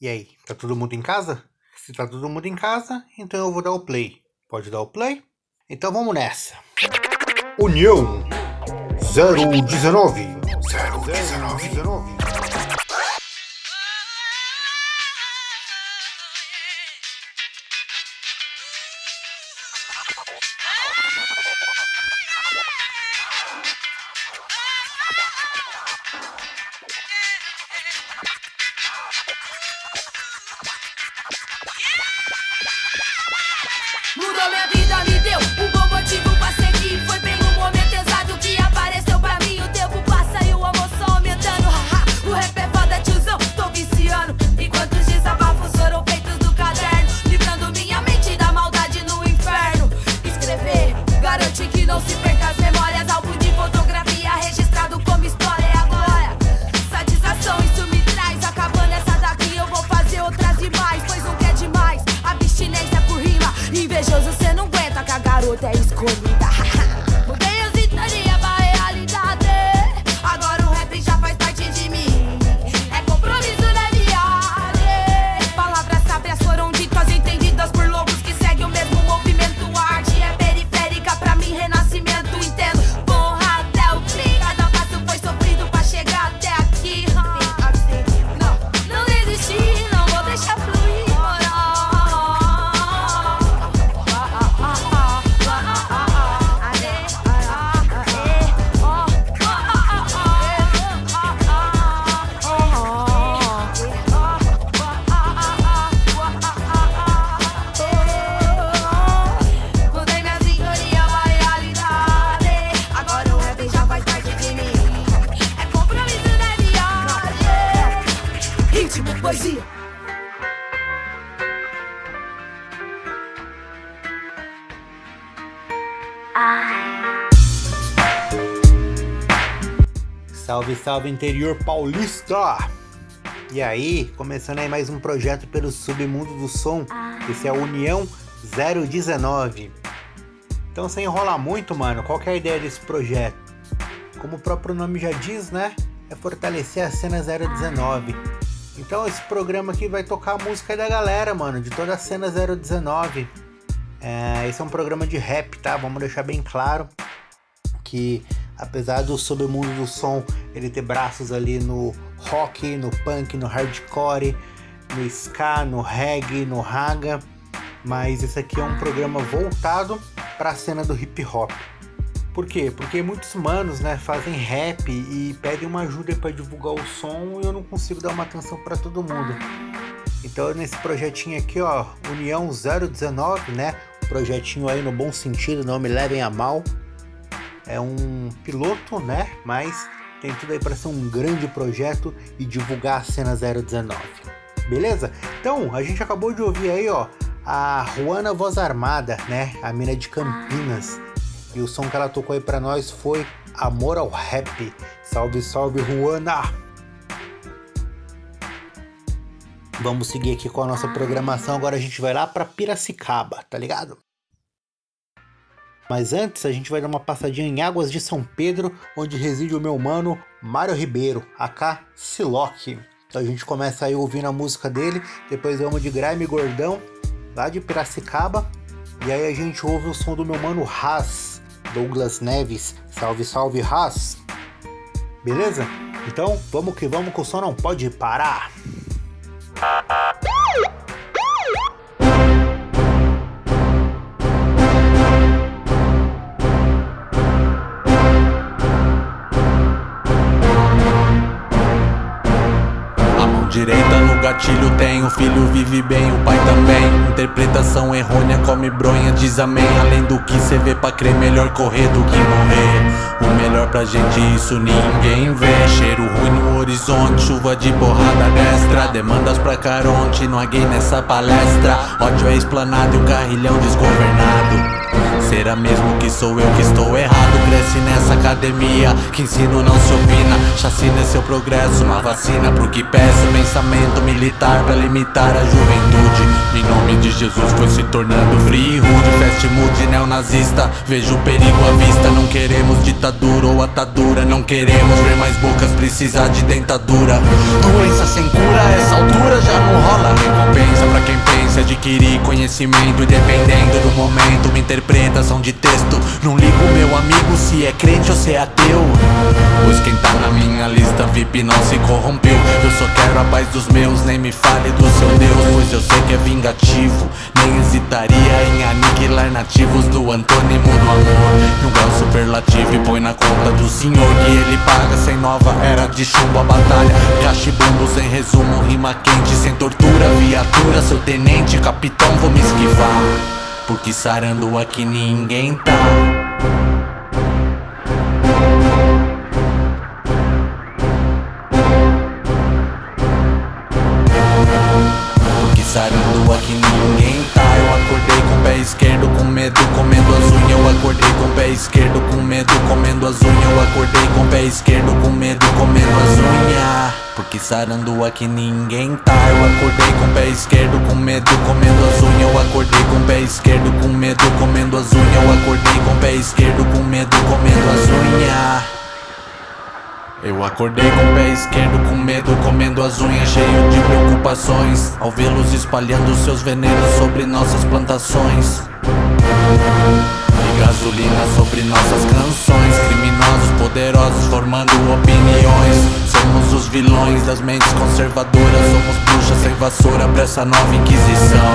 E aí, tá todo mundo em casa? Se tá todo mundo em casa, então eu vou dar o play. Pode dar o play? Então vamos nessa. União 019 019 Salve, salve interior paulista! E aí, começando aí mais um projeto pelo submundo do som. Esse é a União 019. Então, sem enrolar muito, mano, qual é a ideia desse projeto? Como o próprio nome já diz, né? É fortalecer a cena 019. Então, esse programa aqui vai tocar a música da galera, mano, de toda a cena 019. É, esse é um programa de rap, tá? Vamos deixar bem claro que apesar do submundo do som ele ter braços ali no rock, no punk, no hardcore, no ska, no reggae, no raga, mas esse aqui é um programa voltado para a cena do hip hop. Por quê? Porque muitos manos, né, fazem rap e pedem uma ajuda para divulgar o som e eu não consigo dar uma atenção para todo mundo. Então nesse projetinho aqui, ó, União 019, né, projetinho aí no bom sentido, não me levem a mal é um piloto, né? Mas tem tudo aí para ser um grande projeto e divulgar a cena 019. Beleza? Então, a gente acabou de ouvir aí, ó, a Juana Voz Armada, né? A mina de Campinas. E o som que ela tocou aí para nós foi Amor ao Rap. Salve, salve, Juana! Vamos seguir aqui com a nossa programação. Agora a gente vai lá para Piracicaba, tá ligado? Mas antes a gente vai dar uma passadinha em Águas de São Pedro, onde reside o meu mano Mário Ribeiro, AK Siloc. Então a gente começa aí ouvindo a música dele, depois vamos de Grime Gordão, lá de Piracicaba, e aí a gente ouve o som do meu mano Haas, Douglas Neves. Salve, salve Haas! Beleza? Então vamos que vamos que o som não pode parar! Gatilho tem, o filho vive bem, o pai também. Interpretação errônea, come bronha, diz amém. Além do que cê vê pra crer, melhor correr do que morrer. O melhor pra gente, isso ninguém vê. Cheiro ruim no horizonte, chuva de porrada destra. Demandas pra Caronte, não há gay nessa palestra. Ódio é explanado e o carrilhão desgovernado. Será mesmo que sou eu que estou errado? Cresce nessa academia que ensino não se opina. Chacina é seu progresso, uma vacina pro que peço. Pensamento militar pra limitar a juventude. Em nome de Jesus foi se tornando free rude. Fast mood neonazista, vejo perigo à vista. Não queremos ditadura ou atadura. Não queremos ver mais bocas precisar de dentadura. Doença sem cura, essa altura já não rola conhecimento E dependendo do momento, uma interpretação de texto. Não ligo meu amigo se é crente ou se é ateu. Pois quem tá na minha lista VIP não se corrompeu. Eu só quero a paz dos meus, nem me fale do seu Deus. Pois eu sei que é vingativo Nem hesitaria em aniquilar nativos do antônimo do amor. Num grau superlativo e põe na conta do senhor Que ele paga sem nova era de chumbo a batalha. Cachibumbos em resumo, rima quente sem tortura Viatura, seu tenente, capitão, vou me esquivar. Porque sarando aqui ninguém tá. Sarando aqui ninguém tá. Eu acordei com o pé esquerdo acordei com o pé esquerdo com medo, comendo as unhas. Eu acordei com o pé esquerdo com medo, comendo as unhas. Porque sarando aqui ninguém tá. Eu acordei com o pé esquerdo com medo, comendo as unhas. Eu acordei com o pé esquerdo com medo, comendo as unhas. Eu acordei com o pé esquerdo com medo, comendo as unhas. Eu acordei com o pé esquerdo com medo, comendo as unhas. Cheio de preocupações Ao vê-los espalhando seus venenos sobre nossas plantações gasolina sobre nossas canções. Criminosos poderosos formando opiniões. Somos os vilões das mentes conservadoras. Somos bruxas sem vassoura pra essa nova inquisição.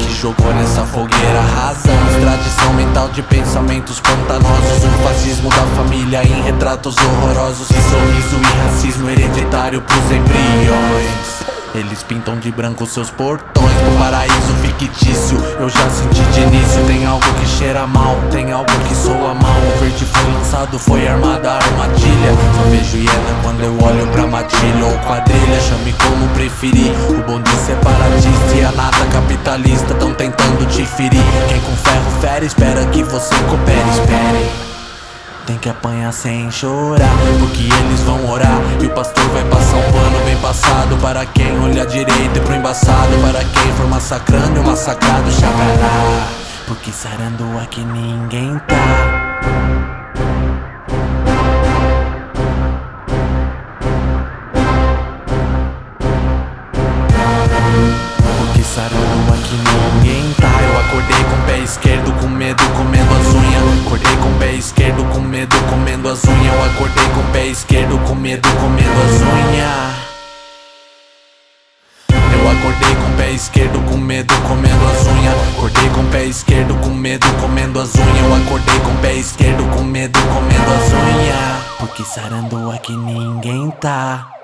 Que jogou nessa fogueira razão. Tradição mental de pensamentos pantanosos. O fascismo da família em retratos horrorosos. E sorriso e racismo hereditário pros embriões eles pintam de branco seus portões pro paraíso fictício. Eu já senti de início, tem algo que cheira mal Tem algo que soa mal, o verde foi lançado, foi armada a armadilha. Só vejo hiena quando eu olho pra matilha ou quadrilha. Chame como preferir, o bonde separatista e a nata capitalista Tão tentando te ferir, quem com ferro fere espera que você coopere, tem que apanhar sem chorar, porque eles vão orar. E o pastor vai passar um pano bem passado Para quem olha direito e pro embaçado Para quem for massacrando e o massacrado chacará. Porque sarando aqui ninguém tá. Sarando aqui ninguém tá. Eu acordei com o pé esquerdo com medo, comendo as unhas. Eu acordei com o pé esquerdo com medo, comendo as unhas. Eu acordei com o pé esquerdo com medo, comendo as unhas. Acordei com o pé esquerdo com medo, comendo as unhas. Eu acordei com o pé esquerdo com medo, comendo as unhas. Porque sarando aqui ninguém tá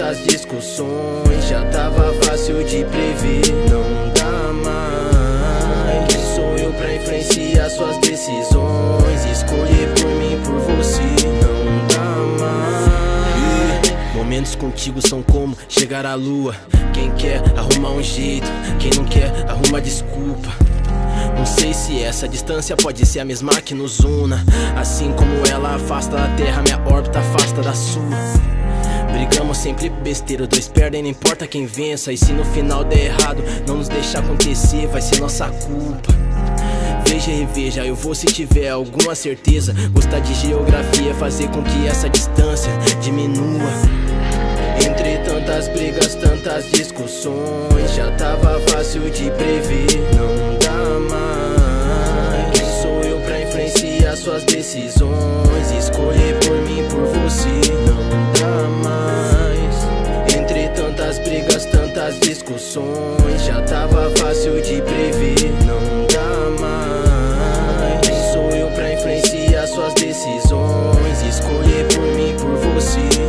tantas discussões Já tava fácil de prever? Não dá mais. Quem sou eu pra influenciar suas decisões. Escolher por mim, por você. Não dá mais. Momentos contigo são como chegar à lua. Quem quer arruma um jeito? Quem não quer arruma desculpa. Não sei se essa distância pode ser a mesma que nos una. Assim como ela afasta da terra, minha órbita afasta da sua Brigamos sempre besteira, dois perdem, não importa quem vença. E se no final der errado, não nos deixar acontecer, vai ser nossa culpa. Veja e reveja, eu vou se tiver alguma certeza. Gostar de geografia, fazer com que essa distância diminua. Entre tantas brigas, tantas discussões, já tava fácil de prever. Não suas decisões? Escolher por mim, por você. Não dá mais brigas, tantas discussões. Já tava fácil de prever, não dá mais. Quem sou eu pra influenciar suas decisões? Escolher por mim, por você,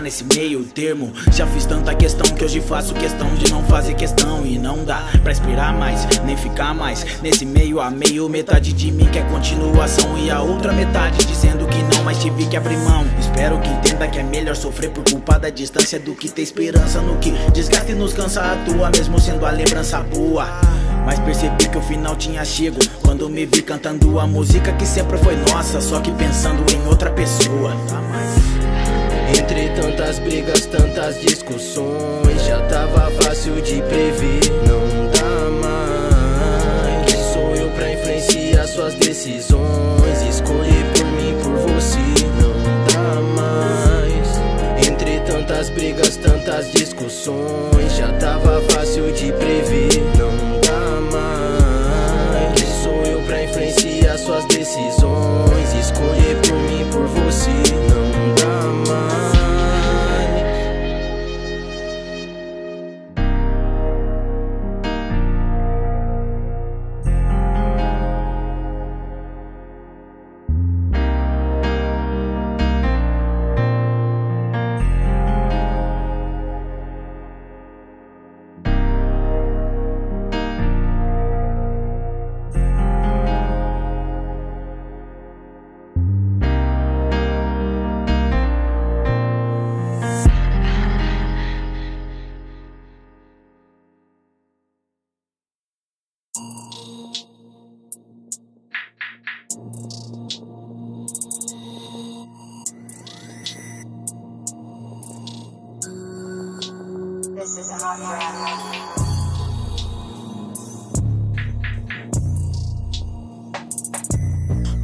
nesse meio termo. Já fiz tanta questão que hoje faço questão de não fazer questão. E não dá pra esperar mais, nem ficar mais nesse meio a meio. Metade de mim quer continuação e a outra metade dizendo que não, mas tive que abrir mão. Espero que entenda que é melhor sofrer por culpa da distância do que ter esperança no que desgaste e nos cansa a tua, mesmo sendo a lembrança boa. Mas percebi que o final tinha chego quando me vi cantando a música que sempre foi nossa, só que pensando em outra pessoa. Entre tantas brigas, tantas discussões, já tava fácil de prever. Não dá mais. Quem sou eu pra influenciar suas decisões? Escolher por mim, por você, não dá mais. Entre tantas brigas, tantas discussões, já tava fácil de prever. Não dá mais. Quem sou eu pra influenciar suas decisões? Escolher por mim, por você,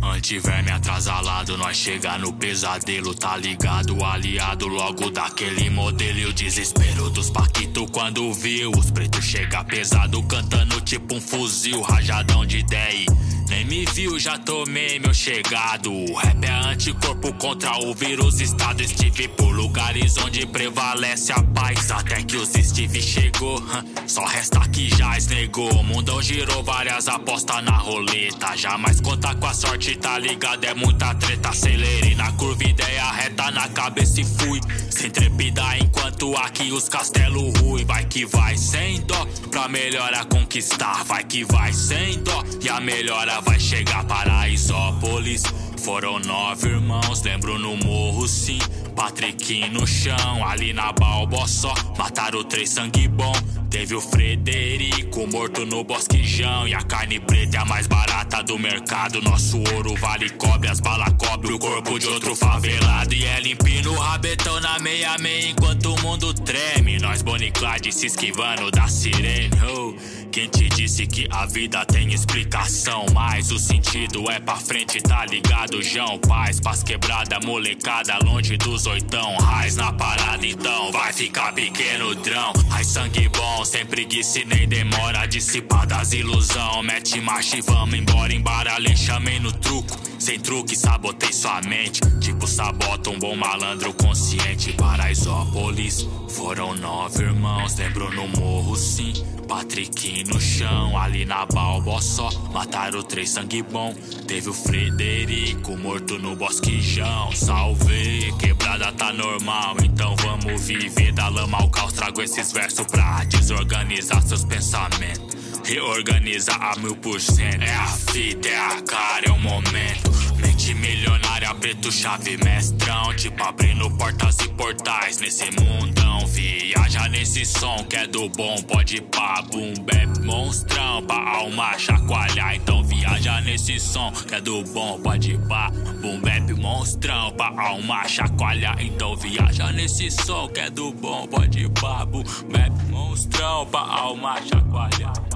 Antiverme atrasalado, nós chega no pesadelo, tá ligado? Aliado logo daquele modelo e o desespero dos Paquito quando viu os pretos chega pesado, cantando tipo um fuzil, rajadão de ideia. Nem me viu, já tomei meu chegado. Rap é anticorpo contra o vírus estado. Estive por lugares onde prevalece a paz. Até que os Steve chegou, só resta que já esnegou. O mundão girou várias apostas na roleta. Jamais conta com a sorte, tá ligado? É muita treta. Acelerei na curva, ideia reta na cabeça e fui. Sem trepidar enquanto aqui os castelos rui. Vai que vai sem dó, pra melhora conquistar. Vai que vai sem dó, e a melhora vai chegar. Paraisópolis, foram nove irmãos, lembro no morro sim. Patrick no chão, ali na Balbossó. Mataram três sangue bom. Teve o Frederico morto no bosquejão. E a carne preta é a mais barata do mercado. Nosso ouro vale cobre, as balas cobre o corpo de outro favelado. E é limpinho o rabetão na meia-meia enquanto o mundo treme. Nós Boniclade se esquivando da sirene. Oh, quem te disse que a vida tem explicação? Mas o sentido é pra frente, tá ligado, João? Paz, paz quebrada, molecada, longe dos oitão. Raiz na parada, então vai ficar pequeno drão. Ai, sangue bom, sem preguiça e nem demora. Dissipadas ilusão, mete marcha e vamos embora. Embaralhei, chamei no truco. Sem truque, sabotei sua mente. Tipo, sabota um bom malandro consciente. Paraisópolis, foram nove irmãos. Lembro no morro, sim. Patrick no chão, ali na Balbossó. Mataram três sangue bom. Teve o Frederico morto no bosquejão. Salve, quebrada tá normal. Então vamos viver da lama ao caos. Trago esses versos pra desorganizar seus pensamentos. Reorganiza a mil por cento. É a fita, é a cara, é o momento. Mente milionária, preto, chave, mestrão. Tipo abrindo portas e portais nesse mundão. Viaja nesse som que é do bom. Pode pá, boom, bap, monstrão. Pra alma chacoalhar. Então viaja nesse som que é do bom. Pode pá, boom, bap, monstrão. Pra alma chacoalhar. Então viaja nesse som que é do bom. Pode pá, boom, bap, monstrão. Pra alma chacoalhar.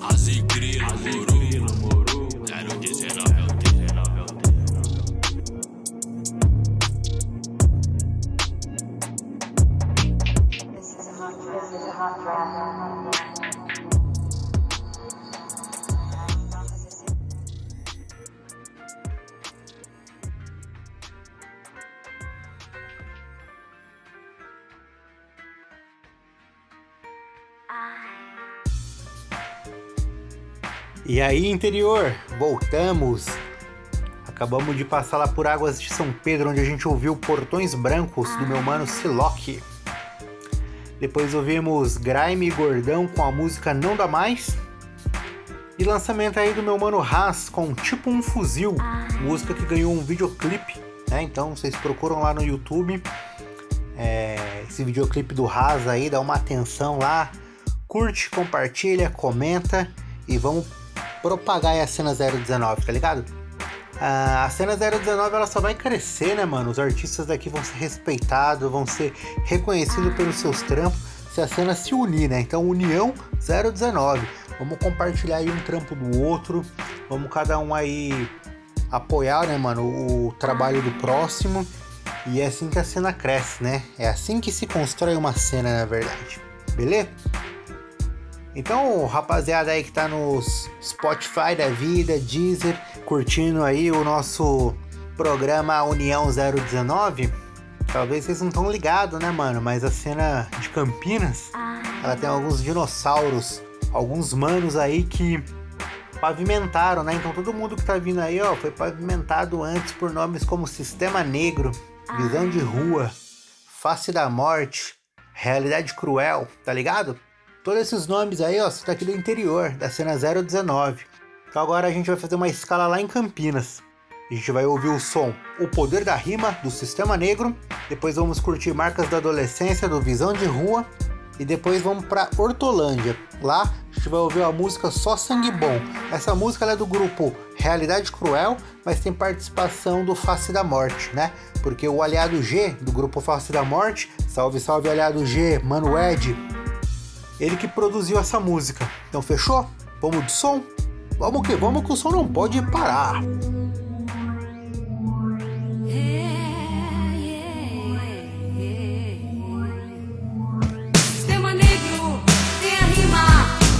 Azigrilo, moro. 019 é o 19 é o This is a hot brand. E aí, interior, voltamos. Acabamos de passar lá por Águas de São Pedro, onde a gente ouviu Portões Brancos do meu mano Silock. Depois ouvimos Grime e Gordão com a música Não Dá Mais. E lançamento aí do meu mano Haas com Tipo um Fuzil, música que ganhou um videoclipe, né? Então vocês procuram lá no YouTube é, esse videoclipe do Haas aí, dá uma atenção lá, curte, compartilha, comenta e vamos propagar a cena 019, tá ligado? Ah, a cena 019 ela só vai crescer, né, mano? Os artistas daqui vão ser respeitados, vão ser reconhecidos pelos seus trampos se a cena se unir, né? Então, União 019. Vamos compartilhar aí um trampo do outro, vamos cada um aí apoiar, né, mano, o trabalho do próximo. E é assim que a cena cresce, né? É assim que se constrói uma cena, na verdade. Beleza? Então, rapaziada aí que tá nos Spotify da vida, Deezer, curtindo aí o nosso programa União 019, talvez vocês não estão ligados, né, mano? Mas a cena de Campinas, ela tem alguns dinossauros, alguns manos aí que pavimentaram, né? Então todo mundo que tá vindo aí, ó, foi pavimentado antes por nomes como Sistema Negro, Visão de Rua, Face da Morte, Realidade Cruel, tá ligado? Todos esses nomes aí, ó, são daqui do interior, da cena 019. Então agora a gente vai fazer uma escala lá em Campinas. A gente vai ouvir o som O Poder da Rima, do Sistema Negro. Depois vamos curtir Marcas da Adolescência, do Visão de Rua. E depois vamos para Hortolândia. Lá a gente vai ouvir a música Só Sangue Bom. Essa música é do grupo Realidade Cruel, mas tem participação do Face da Morte, né? Porque o aliado G do grupo Face da Morte, salve, salve aliado G, Mano Ed, ele que produziu essa música. Então fechou? Vamos de som? Vamos que vamos que o som não pode parar. Sistema negro tem a rima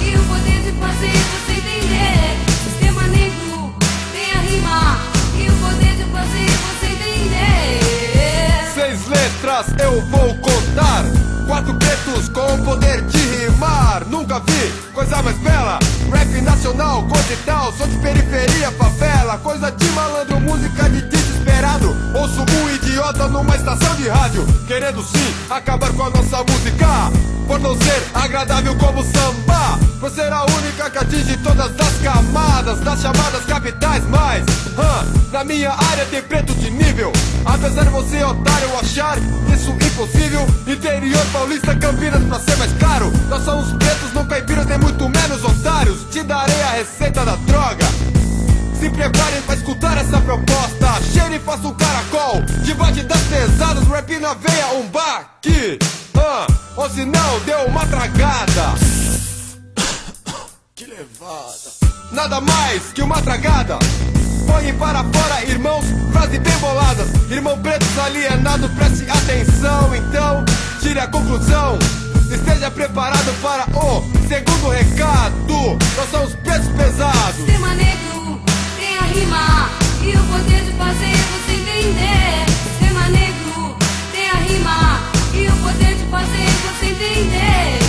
e o poder de fazer você entender. Sistema negro tem a rima e o poder de fazer você entender. Seis letras eu vou contar. Quatro pretos com o poder de rimar. Nunca vi coisa mais bela. Rap nacional, coisa e tal. Sou de periferia, favela. Coisa de malandro, música de desesperado. Ouço um idiota numa estação de rádio. Querendo sim acabar com a nossa música. Por não ser agradável como samba. Por ser a única que atinge todas as camadas das chamadas capitais. Mas, na minha área tem preto de nível. Apesar de você, otário, achar isso impossível. Interior paulista, Campinas, pra ser mais claro. Nós somos pretos, não caipiras, nem muito menos otários. Te darei a receita da droga. Se preparem pra escutar essa proposta. Cheire e faça um caracol. De batidas pesadas, rap na veia, um baque. Ah, ou se não, deu uma tragada. Que levada. Nada mais que uma tragada. Põe para fora, irmãos, frases bem boladas. Irmão pretos alienado, preste atenção. Então, tire a conclusão. Esteja preparado para o segundo recado. Nós somos pretos pesados. Sistema negro tem a rima e o poder de fazer você entender. Sistema negro tem a rima e o poder de fazer você entender.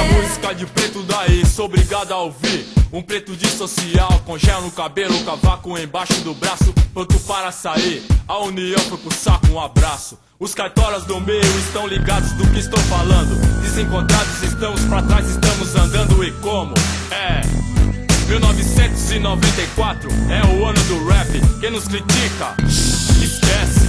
Essa música de preto daí, sou obrigado a ouvir. Um preto de social, com gel no cabelo, cavaco embaixo do braço, pronto para sair. A união foi pro saco, um abraço. Os cartolas do meio estão ligados do que estou falando. Desencontrados estamos pra trás, estamos andando e como? É. 1994 é o ano do rap. Quem nos critica, esquece.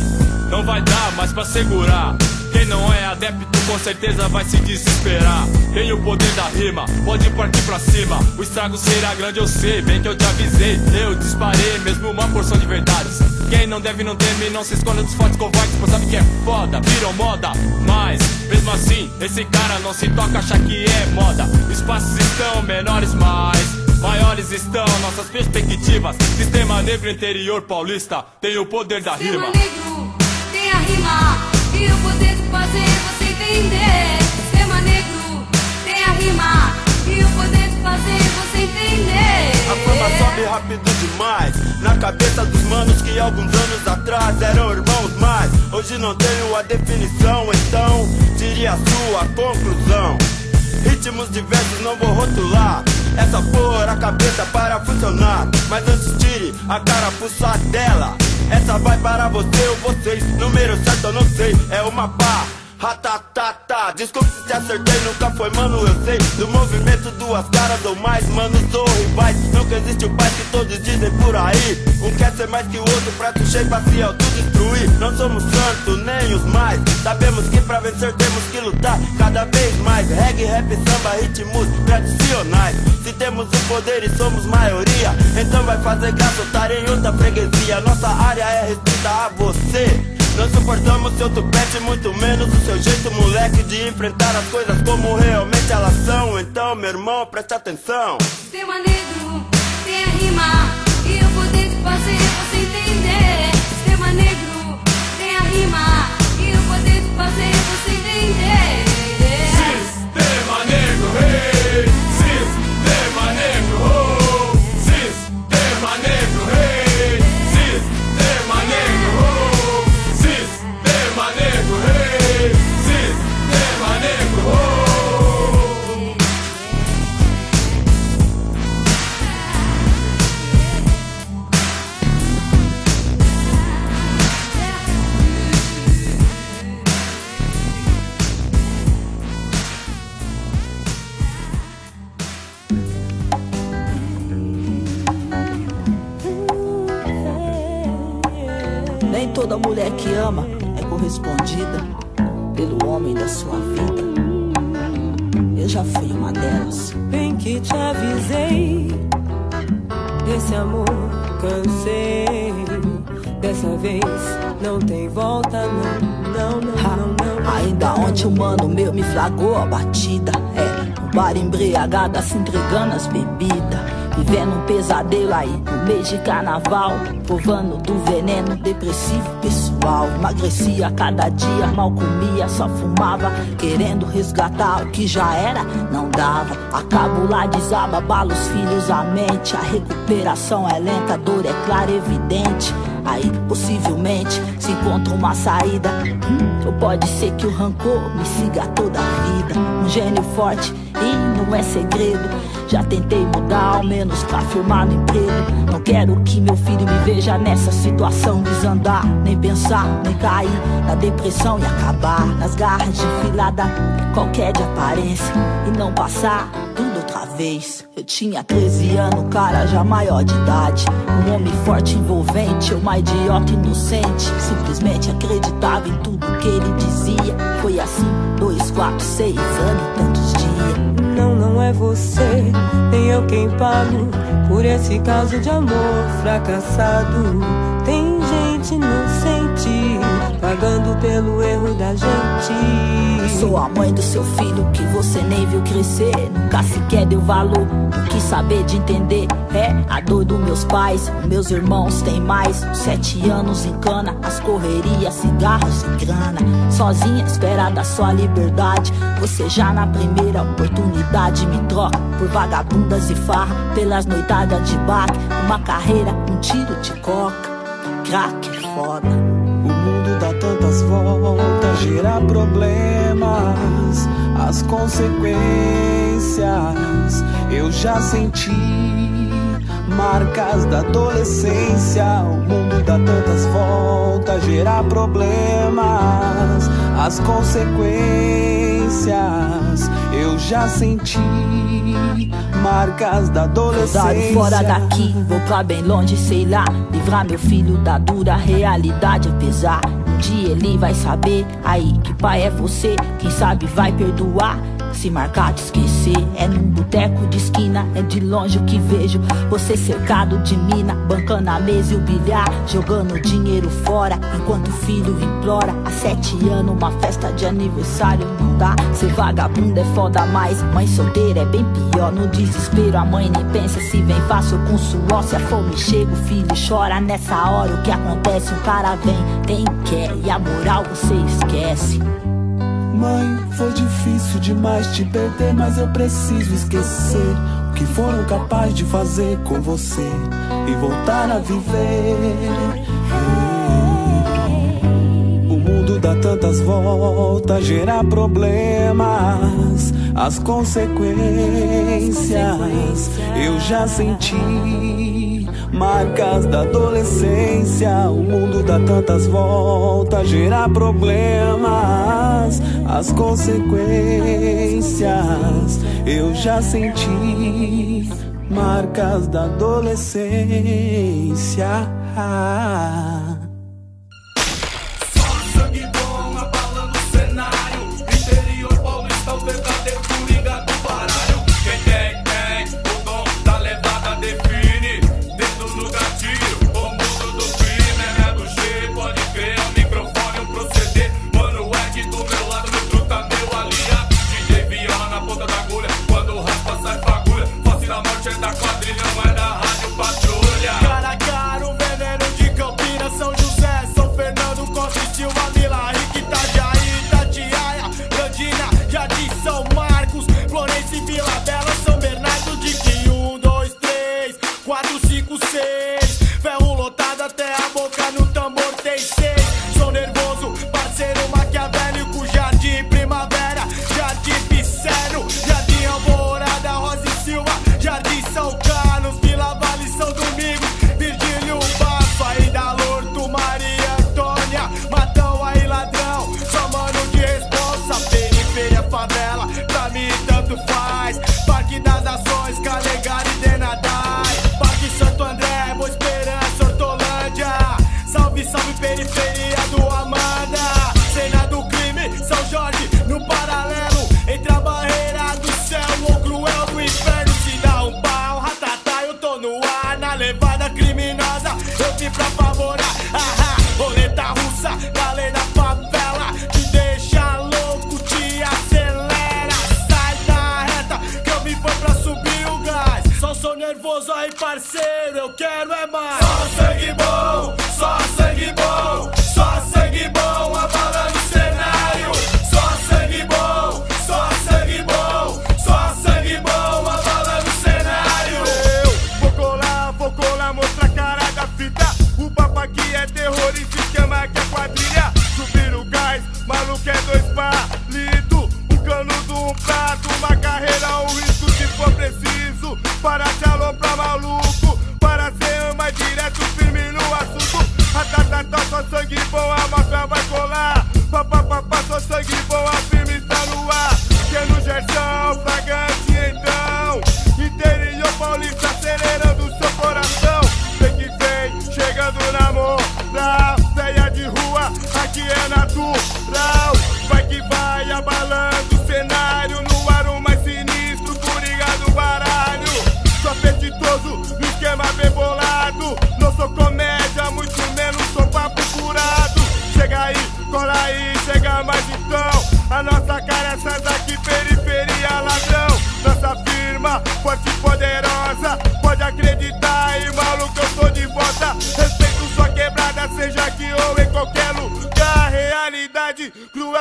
Não vai dar mais pra segurar. Quem não é adepto com certeza vai se desesperar. Tem o poder da rima, pode partir pra cima. O estrago será grande, eu sei, bem que eu te avisei. Eu disparei mesmo uma porção de verdades. Quem não deve não teme, não se esconda dos fortes covardes, pois sabe que é foda, virou moda. Mas, mesmo assim, esse cara não se toca, acha que é moda. Espaços estão menores, mas. Maiores estão nossas perspectivas. Sistema negro interior paulista tem o poder da Sistema rima. negro tem a rima entender. Sistema negro tem a rima e o poder de fazer você entender. A fama sobe rápido demais. Na cabeça dos manos que alguns anos atrás eram irmãos Mas hoje não tenho a definição Então tire a sua conclusão. Ritmos diversos não vou rotular. Essa for a cabeça para funcionar. Mas antes tire a carapuça dela Essa vai para você ou vocês. Número certo eu não sei, é uma pá Ratatata, desculpe se te acertei, nunca foi mano, eu sei Do movimento duas caras ou mais, manos ou rivais Nunca existe o pai que todos dizem por aí Um quer ser mais que o outro pra tu cheio se autodestruir. Não somos santos, nem os mais. Sabemos que pra vencer temos que lutar cada vez mais. Reggae, rap, samba, ritmos tradicionais. Se temos o poder e somos maioria, então vai fazer graça estar em outra freguesia. Nossa área é restrita a você. Não suportamos seu tupete, muito menos o seu jeito, moleque, de enfrentar as coisas como realmente elas são. Então, meu irmão, preste atenção. Sistema negro tem a rima e o poder de fazer você entender. Sistema negro tem a rima e o poder de fazer você entender. Mulher que ama é correspondida pelo homem da sua vida. Eu já fui uma delas. Bem que te avisei desse amor, cansei. Dessa vez não tem volta, não, não, não, Ha, não, não. Ainda ontem um mano meu me flagrou a batida. É, no bar embriagada se entregando as bebidas. Vivendo um pesadelo aí no mês de carnaval. Provando do veneno depressivo pessoal. Emagrecia cada dia, mal comia, só fumava. Querendo resgatar o que já era, não dava. Acabo lá, desaba, bala os filhos, a mente. A recuperação é lenta, a dor é clara, evidente. Aí possivelmente se encontra uma saída. Hum, ou pode ser que o rancor me siga toda a vida. Um gênio forte não é segredo. Já tentei mudar, ao menos pra firmar no emprego. Não quero que meu filho me veja nessa situação. Desandar, nem pensar, nem cair na depressão e acabar nas garras de filada. Qualquer de aparência e não passar tudo outra vez. Eu tinha 13 anos, cara já maior de idade. Um homem forte, envolvente, eu uma idiota inocente. Simplesmente acreditava em tudo que ele dizia. Foi assim, dois, quatro, seis anos é você, nem eu quem pago por esse caso de amor fracassado. Tem pagando pelo erro da gente. Sou a mãe do seu filho que você nem viu crescer. Nunca sequer deu valor. Não quis saber de entender. É a dor dos meus pais. Meus irmãos têm mais. Sete anos em cana. As correrias, cigarros e grana. Sozinha, espera da sua liberdade. Você já na primeira oportunidade me troca por vagabundas e farra. Pelas noitadas de baque. Uma carreira, um tiro de coca. Crack é foda. Tantas voltas, gera problemas, as consequências eu já senti. Marcas da adolescência, o mundo dá tantas voltas, gera problemas, as consequências eu já senti. Marcas da adolescência. Dado fora daqui, vou pra bem longe, sei lá. Livrar meu filho da dura realidade, apesar. Dia ele vai saber aí que pai é você. Quem sabe vai perdoar. Se marcar de esquecer, é num boteco de esquina, é de longe o que vejo. Você cercado de mina, bancando a mesa e o bilhar, jogando dinheiro fora, enquanto o filho implora. Há sete anos, uma festa de aniversário não dá. Ser vagabundo é foda mais, mãe solteira é bem pior. No desespero, a mãe nem pensa se vem fácil com suor. Se a fome chega, o filho chora. Nessa hora, o que acontece? O cara vem, tem, quer, e a moral você esquece. Mãe, foi difícil demais te perder, mas eu preciso esquecer o que foram capazes de fazer com você e voltar a viver. O mundo dá tantas voltas, gera problemas, as consequências eu já senti. Marcas da adolescência, o mundo dá tantas voltas, gera problemas, as consequências eu já senti. marcas da adolescência.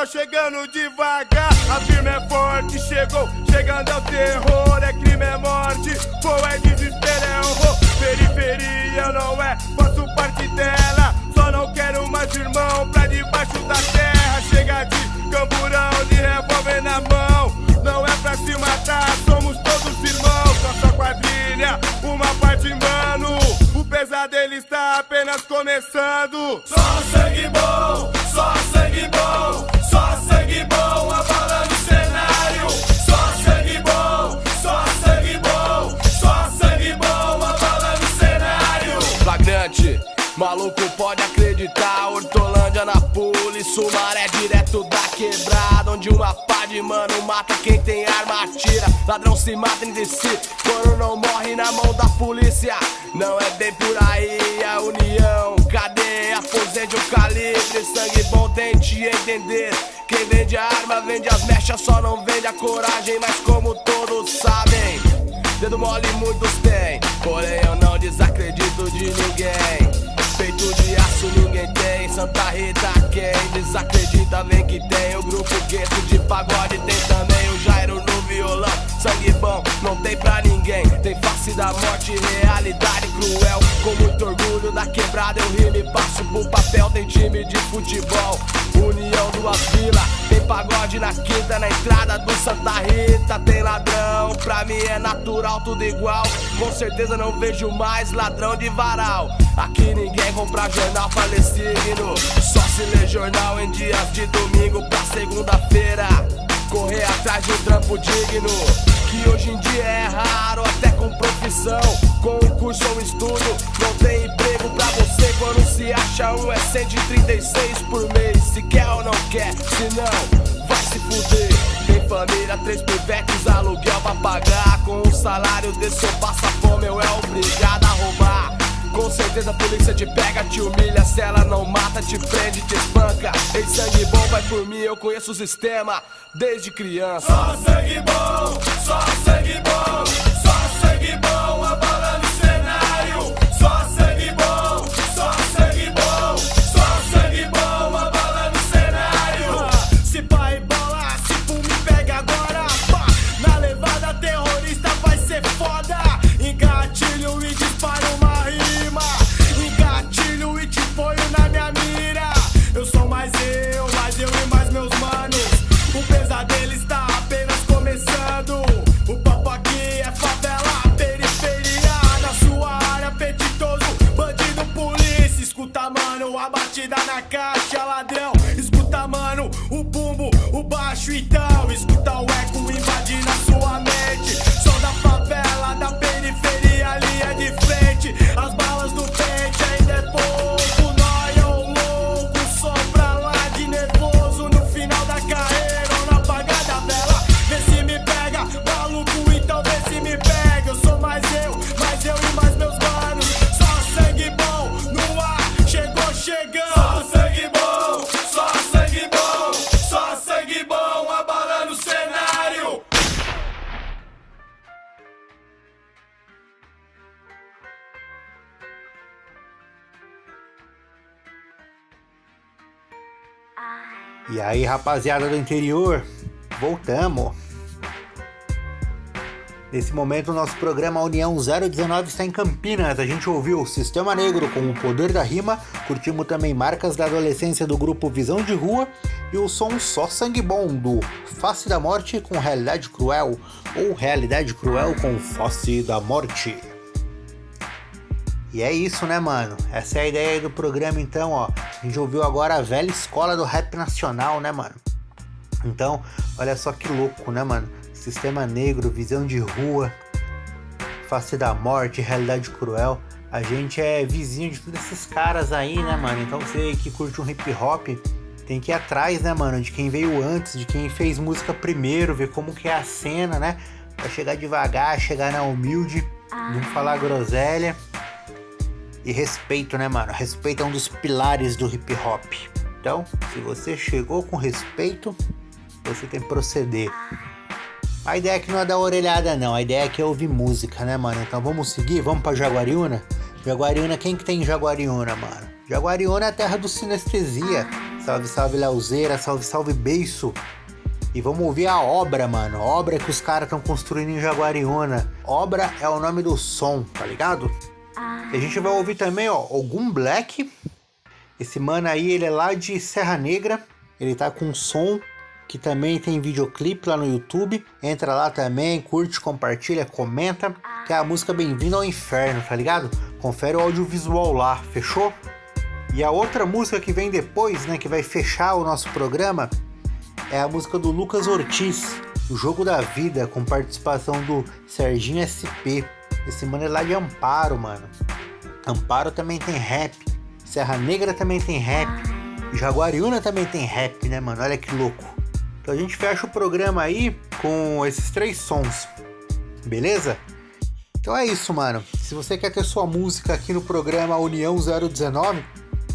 Cruel chegando devagar. A firma é forte, chegou, chegando ao terror. É crime, é morte, pô, é desespero, é horror. Periferia não é, faço parte dela. Só não quero mais irmão pra debaixo da terra. Chega de camburão, de revólver na mão. Não é pra se matar, somos todos irmãos. Nossa quadrilha, uma parte mano. O pesadelo está apenas começando. Só sangue bom, só sangue bom, maluco pode acreditar. Hortolândia pule, Sumaré direto da quebrada Onde uma pá mano mata quem tem arma atira. Ladrão se mata entre si, quando não morre na mão da polícia Não é bem por aí. A união Cadeia, aposente o calibre. Sangue bom, tente entender. Quem vende a arma vende as mechas Só não vende a coragem, mas como todos sabem Dedo mole muitos têm, porém eu não desacredito de ninguém. Peito de aço ninguém tem, Santa Rita quem desacredita vem que tem. O grupo gueto de pagode tem também o Jairo no violão. Sangue bom, não tem pra ninguém. Tem face da morte, realidade cruel. Com muito orgulho da quebrada eu rimo e passo pro papel. Tem time de futebol, União duas vilas. Tem pagode na quinta, na entrada do Santa Rita. Tem ladrão, pra mim é natural, tudo igual. Com certeza não vejo mais ladrão de varal. Aqui ninguém compra jornal signo. Só se lê jornal em dias de domingo pra segunda-feira. Correr atrás de um trampo digno. Que hoje em dia é raro, até com profissão. Com um curso ou estudo, não tem emprego pra você. Quando se acha um, é 136 por mês. Se quer ou não quer, se não, vai se fuder. Tem família, três pivetes, aluguel pra pagar. Com um salário desse eu passa fome, eu é obrigado a roubar. Com certeza a polícia te pega, te humilha, se ela não mata, te prende, te espanca. Ei, sangue bom, vai por mim, eu conheço o sistema desde criança. Só sangue bom, só sangue bom, aí, rapaziada do interior, voltamos. Nesse momento, nosso programa União 019 está em Campinas. A gente ouviu Sistema Negro com o Poder da Rima, curtimos também Marcas da Adolescência do grupo Visão de Rua e o som Só Sangue Bom do Face da Morte com Realidade Cruel ou Realidade Cruel com Face da Morte. E é isso, né, mano? Essa é a ideia do programa, então, ó. A gente ouviu agora a velha escola do rap nacional, né, mano? Então, olha só que louco, né, mano? Sistema Negro, Visão de Rua, Face da Morte, Realidade Cruel. A gente é vizinho de todos esses caras aí, né, mano? Então você que curte um hip hop tem que ir atrás, né, mano? De quem veio antes, de quem fez música primeiro, ver como que é a cena, né? Pra chegar devagar, chegar na humilde, não falar groselha. E respeito, né, mano? Respeito é um dos pilares do hip hop. Então, se você chegou com respeito, você tem que proceder. A ideia aqui não é dar orelhada, não. A ideia aqui é ouvir música, né, mano? Então vamos seguir? Vamos pra Jaguariúna? Jaguariúna, quem que tem em Jaguariúna, mano? Jaguariúna é a terra do sinestesia. Salve, salve, Lauzeira. Salve, salve, Beiço. E vamos ouvir a obra, mano. Obra que os caras estão construindo em Jaguariúna. Obra é o nome do som, tá ligado? E a gente vai ouvir também, ó, Ogum Black. Esse mano aí, ele é lá de Serra Negra. Ele tá com som que também tem videoclipe lá no YouTube. Entra lá também, curte, compartilha, comenta. Que é a música Bem-vindo ao Inferno, tá ligado? Confere o audiovisual lá, fechou? E a outra música que vem depois, né, que vai fechar o nosso programa, é a música do Lucas Ortiz, O Jogo da Vida, com participação do Serginho SP. Esse mano é lá de Amparo, mano. Amparo também tem rap. Serra Negra também tem rap. Jaguariúna também tem rap, né, mano? Olha que louco. Então a gente fecha o programa aí com esses três sons. Beleza? Então é isso, mano. Se você quer ter sua música aqui no programa União 019,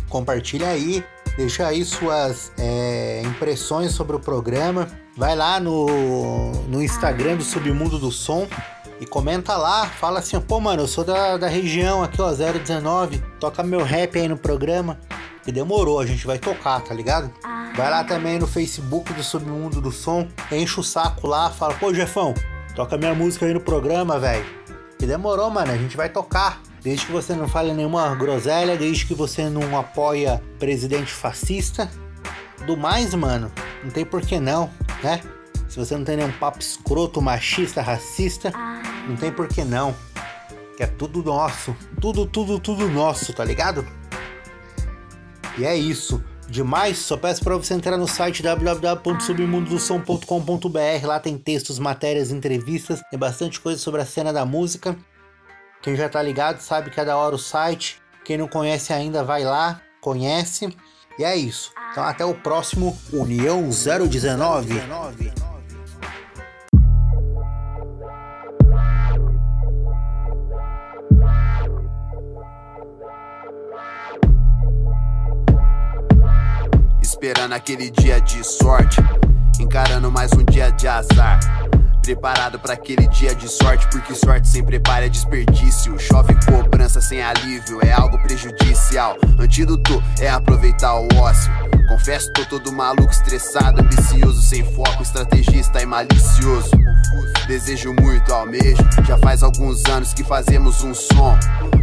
compartilha aí. Deixa aí suas é, impressões sobre o programa. Vai lá no, no Instagram do Submundo do Som e comenta lá. Fala assim, pô, mano, eu sou da, da região aqui, ó, 019. Toca meu rap aí no programa. Que demorou, a gente vai tocar, tá ligado? Vai lá também no Facebook do Submundo do Som. Enche o saco lá, fala, pô, Jefão, toca minha música aí no programa, velho. Que demorou, mano, a gente vai tocar. Desde que você não fale nenhuma groselha, desde que você não apoia presidente fascista. Do mais, mano, não tem por que não, né? Se você não tem nenhum papo escroto, machista, racista, não tem por que não. Que é tudo nosso. Tudo, tudo, tudo nosso, tá ligado? E é isso. demais, só peço para você entrar no site www.submundodosom.com.br. Lá tem textos, matérias, entrevistas, tem bastante coisa sobre a cena da música. Quem já tá ligado sabe que é da hora o site. Quem não conhece ainda, vai lá, conhece. E é isso. Então até o próximo União 019. Esperando aquele dia de sorte, encarando mais um dia de azar. Preparado para aquele dia de sorte, porque sorte sem preparo é desperdício. Chove cobrança sem alívio, é algo prejudicial. Antídoto é aproveitar o ócio. Confesso, tô todo maluco, estressado, ambicioso, sem foco, estrategista e malicioso. Desejo muito, almejo. Já faz alguns anos que fazemos um som.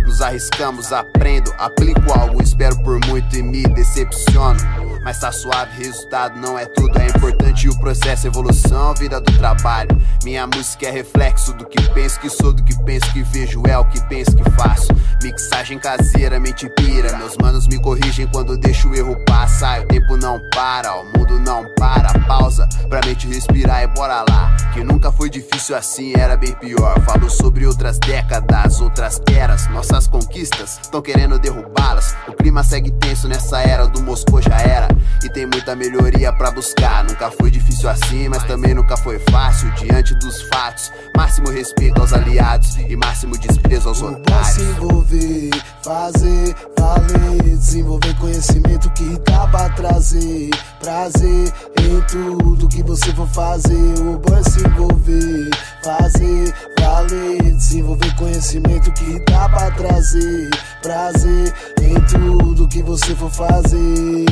Nos arriscamos, aprendo, aplico algo, espero por muito e me decepciono. Mas tá suave, resultado não é tudo. É importante o processo, evolução, vida do trabalho. Minha música é reflexo do que penso que sou, do que penso que vejo, é o que penso que faço. Mixagem caseira, mente pira. Meus manos me corrigem quando deixo o erro passar. O tempo não para, o mundo não para. Pausa pra mente respirar e bora lá. Que nunca foi difícil assim, era bem pior. Falo sobre outras décadas, outras eras. Nossas conquistas estão querendo derrubá-las. O clima segue tenso nessa era do Moscou já era. E tem muita melhoria pra buscar. Nunca foi difícil assim, mas também nunca foi fácil. Diante dos fatos, máximo respeito aos aliados e máximo desprezo aos otários. envolver, fazer, valer, desenvolver conhecimento que dá pra trazer prazer em tudo que você for fazer. O bom é se envolver, fazer, valer, desenvolver conhecimento que dá pra trazer prazer em tudo que você for fazer.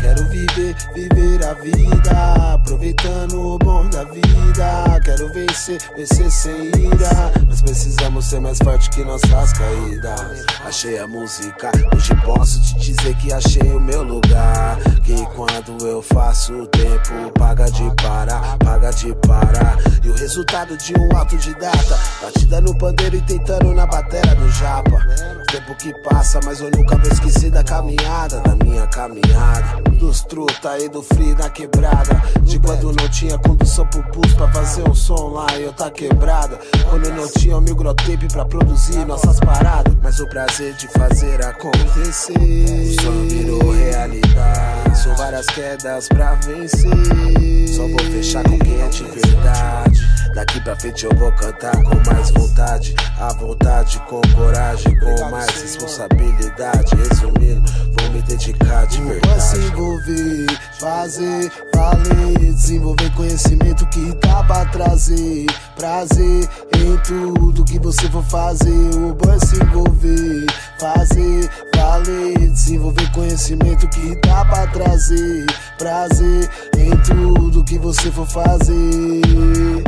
Quero viver, viver a vida, aproveitando o bom da vida. Quero vencer, vencer sem ira. Nós precisamos ser mais forte que nossas caídas. Achei a música, hoje posso te dizer que achei o meu lugar. Que quando eu faço o tempo, paga de parar, paga de parar. E o resultado de um autodidata, batida no pandeiro e tentando na bateria do japa. Tempo que passa, mas eu nunca vou esquecer da caminhada, da minha caminhada. Dos truta e do free na quebrada. De quando não tinha condução pro bus pra fazer um som lá e eu tá quebrada. Quando não tinha o microtape pra produzir nossas paradas. Mas o prazer de fazer acontecer. O sonho virou realidade. São várias quedas pra vencer. Só vou fechar com quem é de verdade. Daqui pra frente eu vou cantar com mais vontade. À vontade, com coragem, com mais responsabilidade. Resumindo, vou me dedicar de verdade. se envolver, fazer, valer, desenvolver conhecimento que dá pra trazer prazer em tudo que você for fazer. O é se envolver, fazer, valer, desenvolver conhecimento que dá pra trazer prazer em tudo que você for fazer.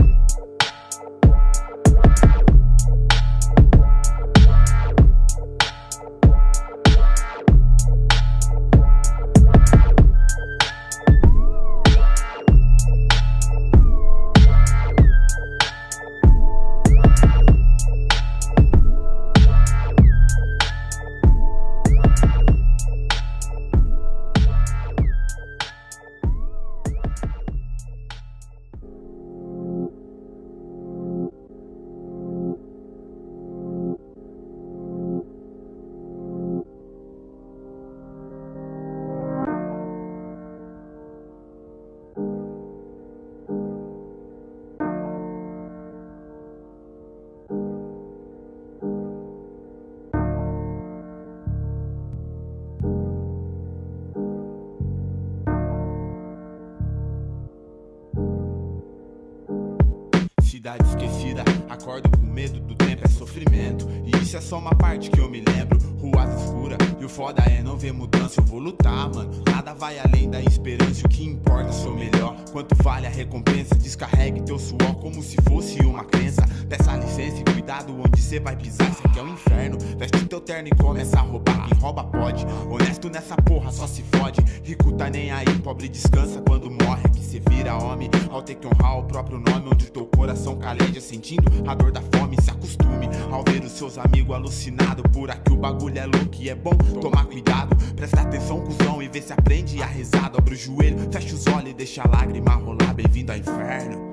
Esquecida, acordo com medo do tempo é sofrimento. E isso é só uma parte que eu me lembro. Ruas escuras, e o foda é não ver mudança. Eu vou lutar, mano. Nada vai além da esperança. O que importa é ser o melhor. Quanto vale a recompensa? Descarregue teu suor como se fosse uma crença. Peça licença e cuidado onde cê vai pisar. Isso aqui é o inferno. Veste teu terno e começa a roubar. Quem rouba pode. Honesto nessa porra só se fode. Rico tá nem aí, pobre descansa quando morre. Que cê vira homem ao ter que honrar o próprio nome. Onde teu coração caleja, sentindo a dor da fome. Se acostume ao ver os seus amigos alucinados. Por aqui o bagulho é louco e é bom tomar cuidado. Presta atenção, cuzão, e vê se aprende. prende a risada, abre o joelho, fecha os olhos e deixa a lágrima rolar. Bem-vindo ao inferno.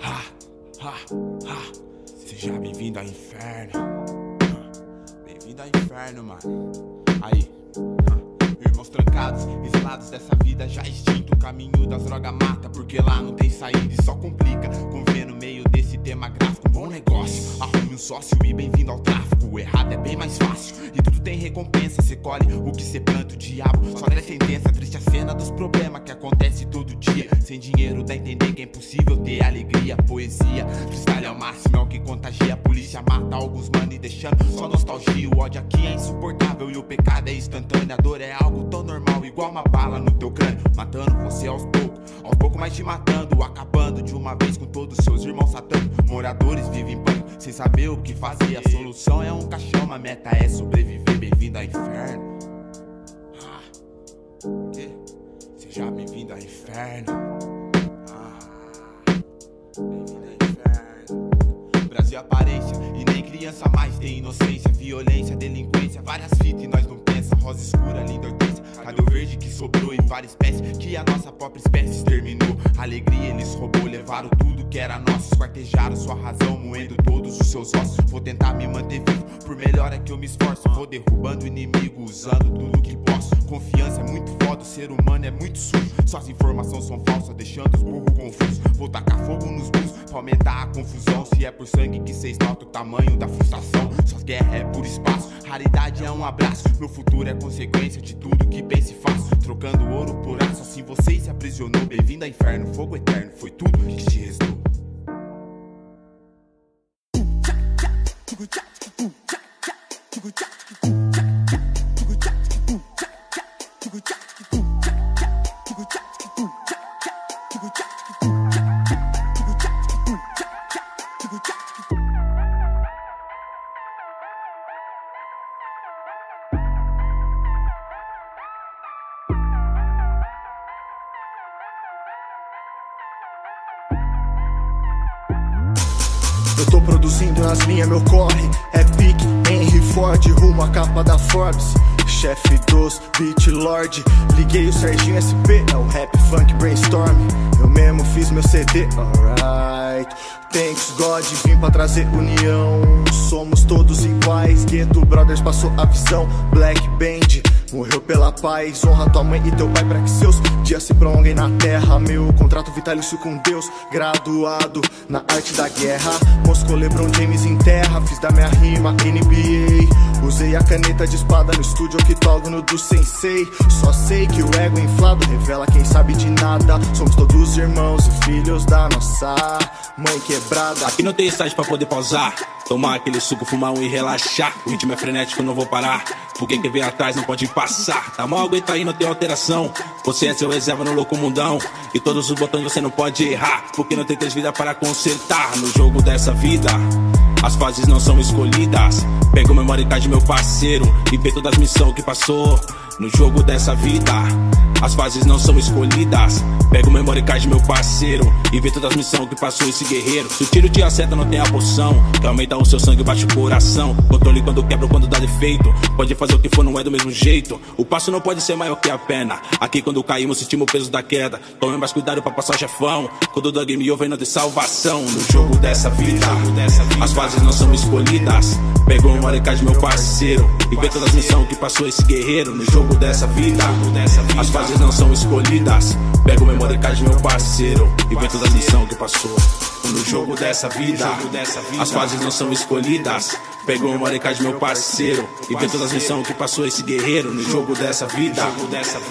Ha, ha, ha. Seja bem-vindo ao inferno. Bem-vindo ao inferno, mano. Aí. Irmãos trancados, exilados dessa vida já extinto. O caminho das drogas mata, porque lá não tem saída e só complica. Conviver no meio desse tema gráfico, um bom negócio. Arrume um sócio e bem-vindo ao tráfico. O errado é bem mais fácil e tudo tem recompensa. Cê colhe o que cê planta, o diabo só dá sentença. Triste a cena dos problemas que acontece todo dia. Sem dinheiro dá a entender que é impossível ter alegria, poesia. Freestyle ao máximo é o que contagia. A polícia mata alguns mano e deixando só nostalgia. O ódio aqui é insuportável e o pecado é instantâneo. A dor é algo tão normal, igual uma bala no teu crânio. Matando você aos poucos, aos poucos mais te matando. Acabando de uma vez com todos seus irmãos satânicos. Moradores vivem em pânico, sem saber o que fazer. A solução é um caixão, a meta é sobreviver. Bem-vindo ao inferno. Ah, que? Seja bem-vindo ao inferno. Ah, bem-vindo ao inferno. Brasil aparência e nem criança mais tem inocência, violência, delinquência, várias fitas e nós não pensa. Rosa escura, linda hortência. Cadê o verde que sobrou e várias espécies que a nossa própria espécie exterminou? Alegria eles roubou, levaram tudo que era nosso, esquartejaram sua razão, moendo todos os seus ossos. Vou tentar me manter vivo, por melhor é que eu me esforço. Vou derrubando o inimigo, usando tudo que posso. Confiança é muito foda, ser humano é muito sujo. Suas informações são falsas, deixando os burros confusos. Vou tacar fogo nos burros pra aumentar a confusão. Se é por sangue que cês notam o tamanho da frustração. Suas guerras é por espaço, raridade é um abraço. Meu futuro é consequência de tudo que penso e faço. Trocando ouro por aço, assim você se aprisionou. Bem-vindo ao inferno, fogo eterno, foi tudo que te restou. Linhas, meu corre é pique, Henry Ford, rumo à capa da Forbes. Chefe dos Beat Lord, liguei o Serginho SP, é o rap funk brainstorm. Eu mesmo fiz meu CD, alright. Thanks God, vim pra trazer união. Somos todos iguais, Gueto Brothers passou a visão. Black Band, morreu pela paz. Honra tua mãe e teu pai pra que seus dias se prolonguem na terra. Meu contrato vitalício com Deus, graduado na arte da guerra. Moscou, Lebron James em terra, fiz da minha rima NBA. Usei a caneta de espada no estúdio octógono do sensei. Só sei que o ego inflado revela quem sabe de nada. Somos todos irmãos e filhos da nossa mãe quebrada. Aqui não tem estágio pra poder pausar. Tomar aquele suco, fumar um e relaxar. O ritmo é frenético, não vou parar. Porque quem vem atrás não pode passar. Tá mal, aguenta aí, não tem alteração. Você é seu reserva no louco mundão. E todos os botões você não pode errar. Porque não tem três vidas para consertar. No jogo dessa vida, as fases não são escolhidas. Pego o memory card, meu parceiro. E vê todas as missões que passou. No jogo dessa vida, as fases não são escolhidas. Pega o memory card, meu parceiro, e vê todas as missões que passou esse guerreiro. Se o tiro te acerta, não tem a poção. Que aumenta o seu sangue, bate o coração. Controle quando quebra quando dá defeito. Pode fazer o que for, não é do mesmo jeito. O passo não pode ser maior que a pena. Aqui quando caímos, sentimos o peso da queda. Tome mais cuidado pra passar chefão. Quando o game over, não tem salvação. No jogo dessa vida, as fases não são escolhidas. Pega o memory card, meu parceiro, e vê todas as missões que passou esse guerreiro. No jogo dessa vida, as fases não são escolhidas. Pega o memory card, meu parceiro, e vê todas as missões que passou. No jogo dessa vida, as fases não são escolhidas. Pega o memory card, meu parceiro, e vê todas as missões que passou esse guerreiro. No jogo dessa vida,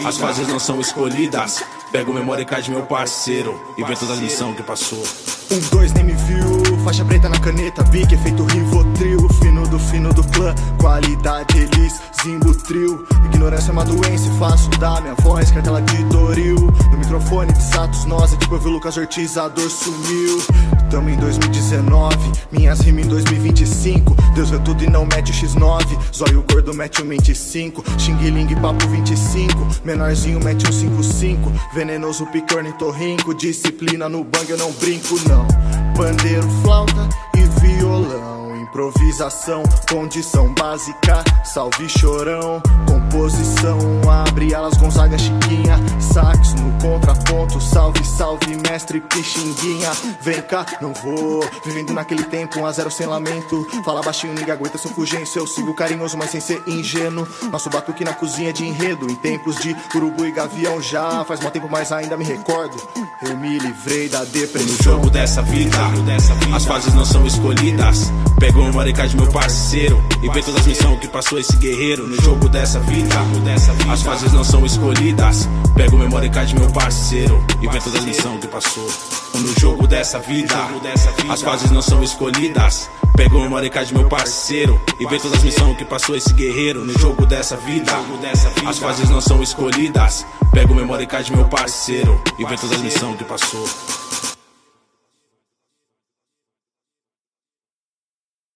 as fases não são escolhidas. Pega o memory card, meu parceiro, e vê todas as missões que passou. Um, dois, nem me viu. Faixa preta na caneta, Big, efeito Rivotril. Fino do fino do clã, qualidade Elis, Zimbutril. Ignorância é uma doença e faço da minha voz cartela de Doril. No microfone de Satos, nós, é tipo eu vi o Lucas Ortiz, a dor sumiu. Tamo em 2019, minhas rimas em 2025. Deus vê tudo e não mete o X9. Zóio gordo mete o 25. Xing Ling, papo 25. Menorzinho mete um 55. Venenoso pique ornitorrinco. Disciplina no bang, eu não brinco, não. Pandeiro, flauta e violão. Improvisação, condição básica, salve chorão, composição, abre alas Gonzaga Chiquinha, sax no contraponto, salve, salve mestre Pixinguinha, vem cá, não vou, vivendo naquele tempo, um a zero sem lamento, fala baixinho, ninguém aguenta seu fugência, eu sigo carinhoso, mas sem ser ingênuo, nosso batuque na cozinha de enredo, em tempos de urubu e gavião já, faz mó tempo, mas ainda me recordo, eu me livrei da depressão. No jogo dessa vida, as fases não são escolhidas. Pego o memória de meu parceiro e vê todas as missões que passou esse guerreiro. No jogo dessa vida, as fases não são escolhidas. Pego memória de meu parceiro e vê todas as missões que passou. No jogo dessa vida, as fases não são escolhidas. Pego memória de meu parceiro e vê todas as missões que passou esse guerreiro. No jogo dessa vida, as fases não são escolhidas. Pego memória de meu parceiro e vê todas as missões que passou.